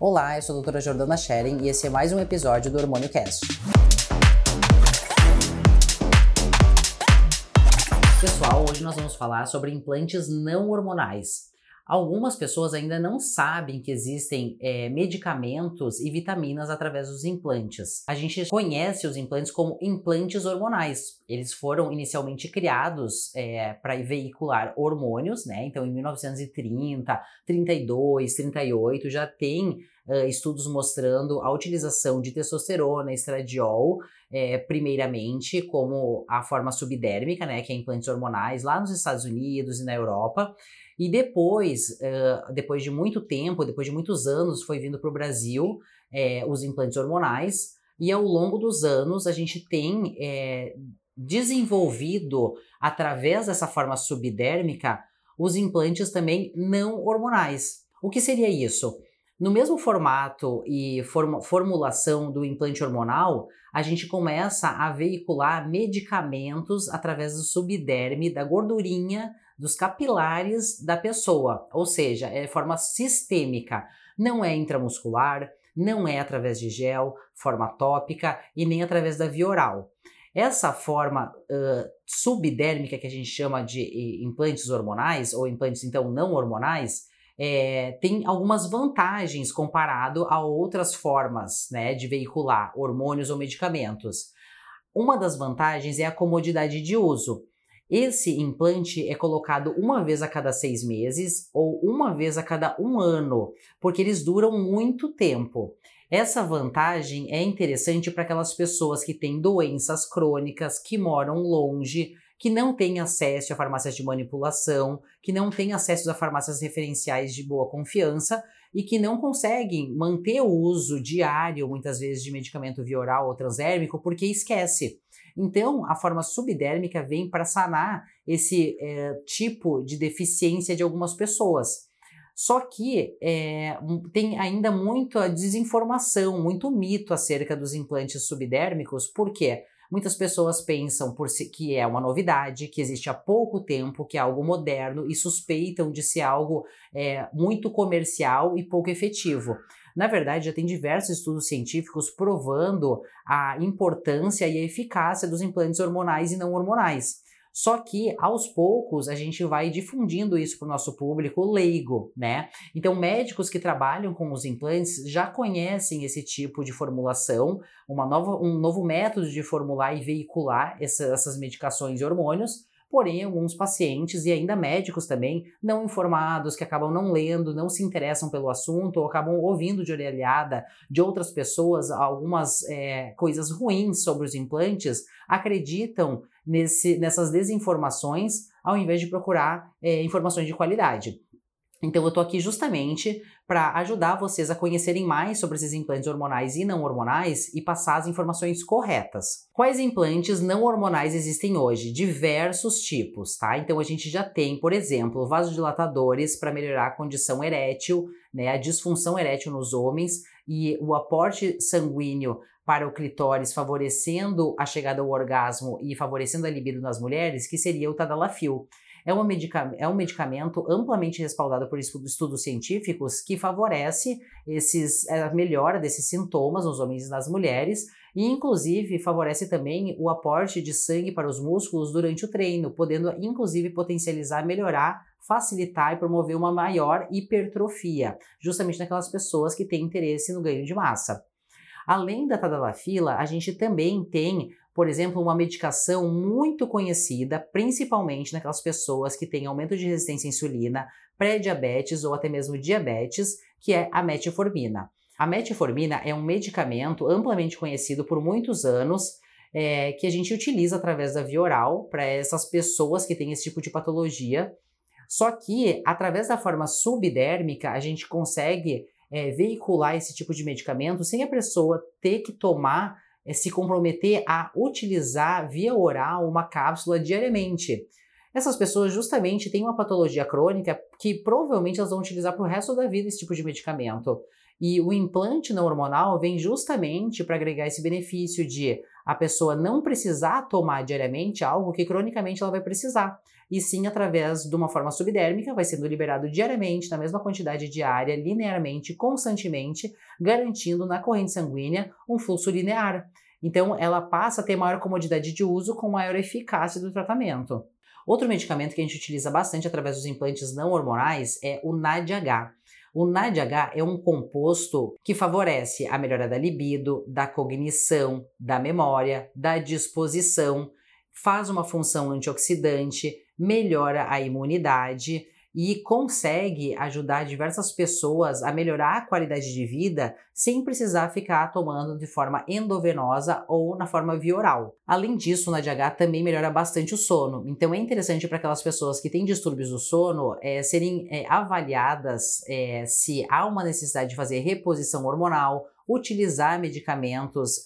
Olá, eu sou a doutora Jordana Schering e esse é mais um episódio do Hormônio Cast. Pessoal, hoje nós vamos falar sobre implantes não hormonais. Algumas pessoas ainda não sabem que existem é, medicamentos e vitaminas através dos implantes. A gente conhece os implantes como implantes hormonais. Eles foram inicialmente criados é, para veicular hormônios, né? Então, em 1930, 32, 38 já tem uh, estudos mostrando a utilização de testosterona, estradiol, é, primeiramente como a forma subdérmica, né, que é implantes hormonais lá nos Estados Unidos e na Europa. E depois, uh, depois de muito tempo, depois de muitos anos, foi vindo para o Brasil é, os implantes hormonais. E ao longo dos anos, a gente tem é, desenvolvido, através dessa forma subdérmica, os implantes também não hormonais. O que seria isso? No mesmo formato e form formulação do implante hormonal, a gente começa a veicular medicamentos através do subderme, da gordurinha, dos capilares da pessoa, ou seja, é forma sistêmica, não é intramuscular, não é através de gel, forma tópica e nem através da via oral. Essa forma uh, subdérmica que a gente chama de implantes hormonais ou implantes então não hormonais, é, tem algumas vantagens comparado a outras formas né, de veicular hormônios ou medicamentos. Uma das vantagens é a comodidade de uso. Esse implante é colocado uma vez a cada seis meses ou uma vez a cada um ano, porque eles duram muito tempo. Essa vantagem é interessante para aquelas pessoas que têm doenças crônicas, que moram longe, que não têm acesso a farmácias de manipulação, que não têm acesso a farmácias referenciais de boa confiança e que não conseguem manter o uso diário, muitas vezes, de medicamento via oral ou transdérmico porque esquece. Então, a forma subdérmica vem para sanar esse é, tipo de deficiência de algumas pessoas. Só que é, tem ainda muita desinformação, muito mito acerca dos implantes subdérmicos, por quê? Muitas pessoas pensam por si, que é uma novidade, que existe há pouco tempo, que é algo moderno e suspeitam de ser algo é, muito comercial e pouco efetivo. Na verdade, já tem diversos estudos científicos provando a importância e a eficácia dos implantes hormonais e não hormonais. Só que aos poucos a gente vai difundindo isso para o nosso público leigo, né? Então, médicos que trabalham com os implantes já conhecem esse tipo de formulação, uma nova, um novo método de formular e veicular essa, essas medicações e hormônios, Porém, alguns pacientes e ainda médicos também não informados, que acabam não lendo, não se interessam pelo assunto ou acabam ouvindo de orelhada de outras pessoas algumas é, coisas ruins sobre os implantes, acreditam nesse, nessas desinformações ao invés de procurar é, informações de qualidade. Então eu estou aqui justamente para ajudar vocês a conhecerem mais sobre esses implantes hormonais e não hormonais e passar as informações corretas. Quais implantes não hormonais existem hoje? Diversos tipos, tá? Então a gente já tem, por exemplo, vasodilatadores para melhorar a condição erétil, né, a disfunção erétil nos homens e o aporte sanguíneo para o clitóris, favorecendo a chegada ao orgasmo e favorecendo a libido nas mulheres, que seria o tadalafil é, uma medica é um medicamento amplamente respaldado por estudos científicos que favorece esses, é, a melhora desses sintomas nos homens e nas mulheres e, inclusive, favorece também o aporte de sangue para os músculos durante o treino, podendo, inclusive, potencializar, melhorar, facilitar e promover uma maior hipertrofia, justamente naquelas pessoas que têm interesse no ganho de massa. Além da tadalafila, a gente também tem por exemplo, uma medicação muito conhecida, principalmente naquelas pessoas que têm aumento de resistência à insulina, pré-diabetes ou até mesmo diabetes, que é a metformina. A metformina é um medicamento amplamente conhecido por muitos anos, é, que a gente utiliza através da via oral para essas pessoas que têm esse tipo de patologia. Só que, através da forma subdérmica, a gente consegue é, veicular esse tipo de medicamento sem a pessoa ter que tomar é se comprometer a utilizar via oral uma cápsula diariamente. Essas pessoas justamente têm uma patologia crônica que provavelmente elas vão utilizar para o resto da vida esse tipo de medicamento. E o implante não hormonal vem justamente para agregar esse benefício de a pessoa não precisar tomar diariamente algo que cronicamente ela vai precisar. E sim através de uma forma subdérmica, vai sendo liberado diariamente, na mesma quantidade diária, linearmente, constantemente, garantindo na corrente sanguínea um fluxo linear. Então, ela passa a ter maior comodidade de uso com maior eficácia do tratamento. Outro medicamento que a gente utiliza bastante através dos implantes não hormonais é o NADH. O NADH é um composto que favorece a melhora da libido, da cognição, da memória, da disposição, faz uma função antioxidante, melhora a imunidade e consegue ajudar diversas pessoas a melhorar a qualidade de vida sem precisar ficar tomando de forma endovenosa ou na forma via oral. Além disso, o NADH também melhora bastante o sono, então é interessante para aquelas pessoas que têm distúrbios do sono é, serem é, avaliadas é, se há uma necessidade de fazer reposição hormonal utilizar medicamentos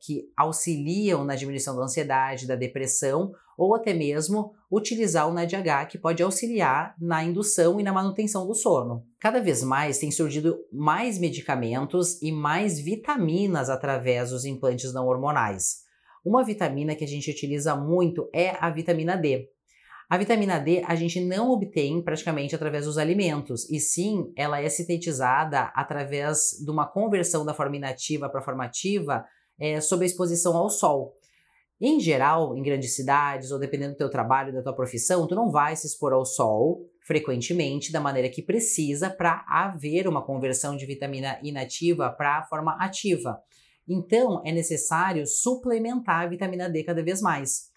que auxiliam na diminuição da ansiedade, da depressão, ou até mesmo utilizar o NADH, que pode auxiliar na indução e na manutenção do sono. Cada vez mais tem surgido mais medicamentos e mais vitaminas através dos implantes não hormonais. Uma vitamina que a gente utiliza muito é a vitamina D. A vitamina D a gente não obtém praticamente através dos alimentos, e sim ela é sintetizada através de uma conversão da forma inativa para a forma ativa é, sob a exposição ao sol. Em geral, em grandes cidades, ou dependendo do teu trabalho, da tua profissão, tu não vai se expor ao sol frequentemente da maneira que precisa para haver uma conversão de vitamina inativa para a forma ativa. Então, é necessário suplementar a vitamina D cada vez mais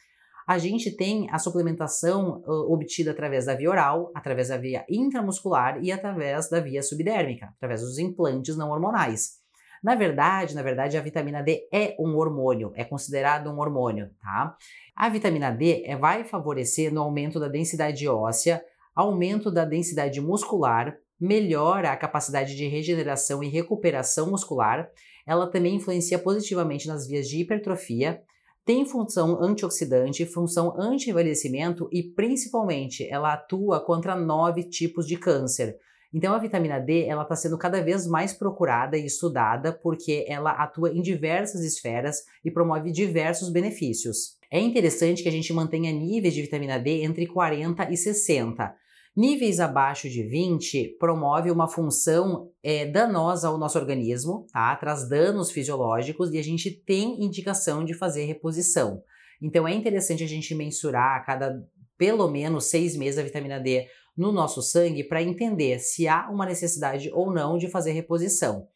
a gente tem a suplementação obtida através da via oral, através da via intramuscular e através da via subdérmica, através dos implantes não hormonais. Na verdade, na verdade, a vitamina D é um hormônio, é considerado um hormônio, tá? A vitamina D é, vai favorecer no aumento da densidade óssea, aumento da densidade muscular, melhora a capacidade de regeneração e recuperação muscular. Ela também influencia positivamente nas vias de hipertrofia, tem função antioxidante, função anti-envelhecimento e principalmente ela atua contra nove tipos de câncer. Então a vitamina D ela está sendo cada vez mais procurada e estudada porque ela atua em diversas esferas e promove diversos benefícios. É interessante que a gente mantenha níveis de vitamina D entre 40 e 60. Níveis abaixo de 20 promove uma função é, danosa ao nosso organismo, tá? traz danos fisiológicos e a gente tem indicação de fazer reposição. Então é interessante a gente mensurar a cada pelo menos seis meses a vitamina D no nosso sangue para entender se há uma necessidade ou não de fazer reposição.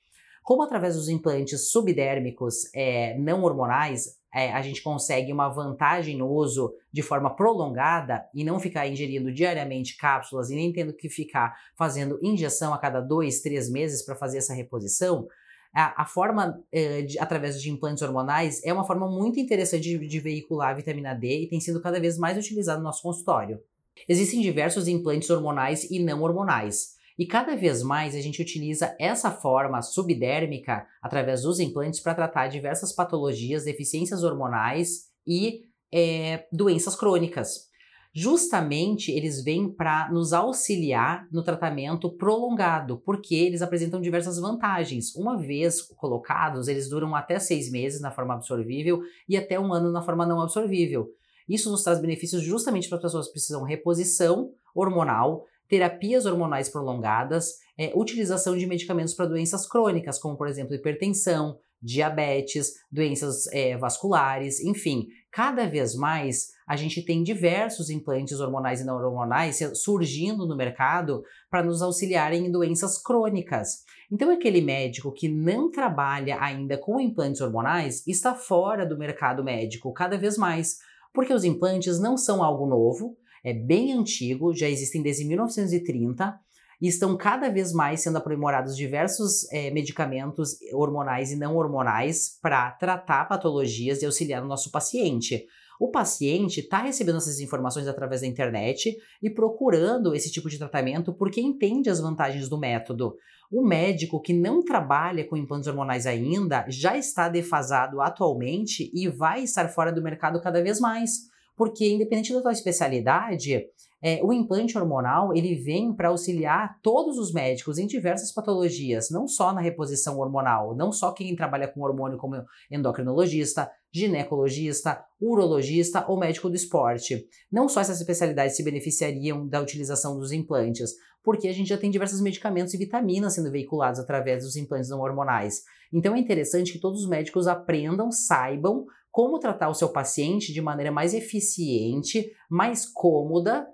Como através dos implantes subdérmicos é, não hormonais, é, a gente consegue uma vantagem no uso de forma prolongada e não ficar ingerindo diariamente cápsulas e nem tendo que ficar fazendo injeção a cada dois, três meses para fazer essa reposição, a, a forma é, de, através de implantes hormonais é uma forma muito interessante de, de veicular a vitamina D e tem sido cada vez mais utilizado no nosso consultório. Existem diversos implantes hormonais e não hormonais. E cada vez mais a gente utiliza essa forma subdérmica através dos implantes para tratar diversas patologias, deficiências hormonais e é, doenças crônicas. Justamente eles vêm para nos auxiliar no tratamento prolongado, porque eles apresentam diversas vantagens. Uma vez colocados, eles duram até seis meses na forma absorvível e até um ano na forma não absorvível. Isso nos traz benefícios justamente para as pessoas que precisam reposição hormonal, terapias hormonais prolongadas, é, utilização de medicamentos para doenças crônicas, como por exemplo hipertensão, diabetes, doenças é, vasculares, enfim. Cada vez mais a gente tem diversos implantes hormonais e não hormonais surgindo no mercado para nos auxiliarem em doenças crônicas. Então, aquele médico que não trabalha ainda com implantes hormonais está fora do mercado médico cada vez mais, porque os implantes não são algo novo, é bem antigo, já existem desde 1930 e estão cada vez mais sendo aprimorados diversos é, medicamentos hormonais e não hormonais para tratar patologias e auxiliar o nosso paciente. O paciente está recebendo essas informações através da internet e procurando esse tipo de tratamento porque entende as vantagens do método. O médico que não trabalha com implantes hormonais ainda já está defasado atualmente e vai estar fora do mercado cada vez mais porque independente da tua especialidade, é, o implante hormonal ele vem para auxiliar todos os médicos em diversas patologias, não só na reposição hormonal, não só quem trabalha com hormônio como endocrinologista, ginecologista, urologista ou médico do esporte. Não só essas especialidades se beneficiariam da utilização dos implantes, porque a gente já tem diversos medicamentos e vitaminas sendo veiculados através dos implantes não hormonais. Então é interessante que todos os médicos aprendam, saibam como tratar o seu paciente de maneira mais eficiente, mais cômoda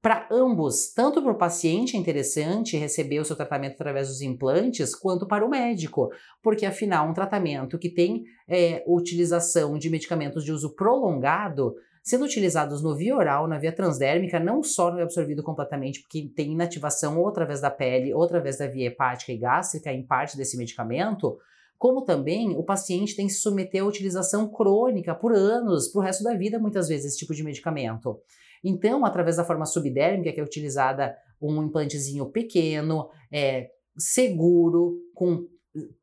para ambos, tanto para o paciente é interessante receber o seu tratamento através dos implantes, quanto para o médico, porque afinal, um tratamento que tem é, utilização de medicamentos de uso prolongado, sendo utilizados no via oral, na via transdérmica, não só não é absorvido completamente, porque tem inativação ou através da pele, ou através da via hepática e gástrica em parte desse medicamento, como também o paciente tem que se submeter à utilização crônica por anos, para o resto da vida, muitas vezes, esse tipo de medicamento. Então, através da forma subdérmica, que é utilizada um implantezinho pequeno, é, seguro, com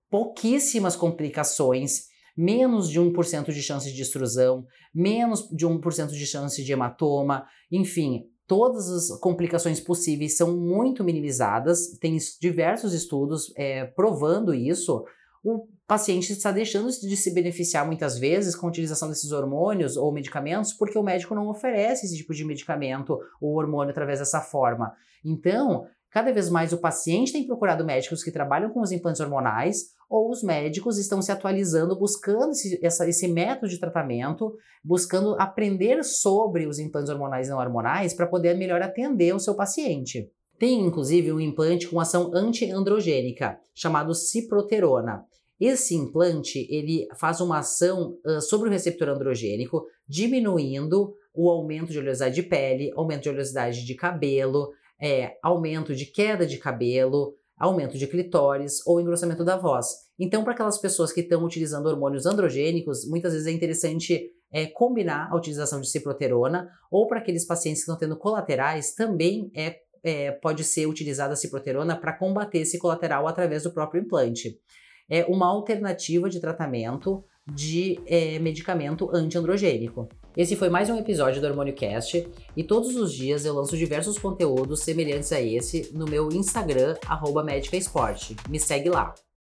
pouquíssimas complicações, menos de 1% de chance de extrusão, menos de 1% de chance de hematoma, enfim, todas as complicações possíveis são muito minimizadas, tem diversos estudos é, provando isso. O paciente está deixando de se beneficiar muitas vezes com a utilização desses hormônios ou medicamentos porque o médico não oferece esse tipo de medicamento ou hormônio através dessa forma. Então, cada vez mais o paciente tem procurado médicos que trabalham com os implantes hormonais ou os médicos estão se atualizando, buscando esse, essa, esse método de tratamento, buscando aprender sobre os implantes hormonais e não hormonais para poder melhor atender o seu paciente. Tem inclusive um implante com ação antiandrogênica, chamado ciproterona. Esse implante ele faz uma ação uh, sobre o receptor androgênico, diminuindo o aumento de oleosidade de pele, aumento de oleosidade de cabelo, é, aumento de queda de cabelo, aumento de clitóris ou engrossamento da voz. Então, para aquelas pessoas que estão utilizando hormônios androgênicos, muitas vezes é interessante é, combinar a utilização de ciproterona, ou para aqueles pacientes que estão tendo colaterais, também é, é pode ser utilizada a ciproterona para combater esse colateral através do próprio implante é uma alternativa de tratamento de é, medicamento antiandrogênico. Esse foi mais um episódio do Hormônio Cast e todos os dias eu lanço diversos conteúdos semelhantes a esse no meu Instagram, arroba Me segue lá.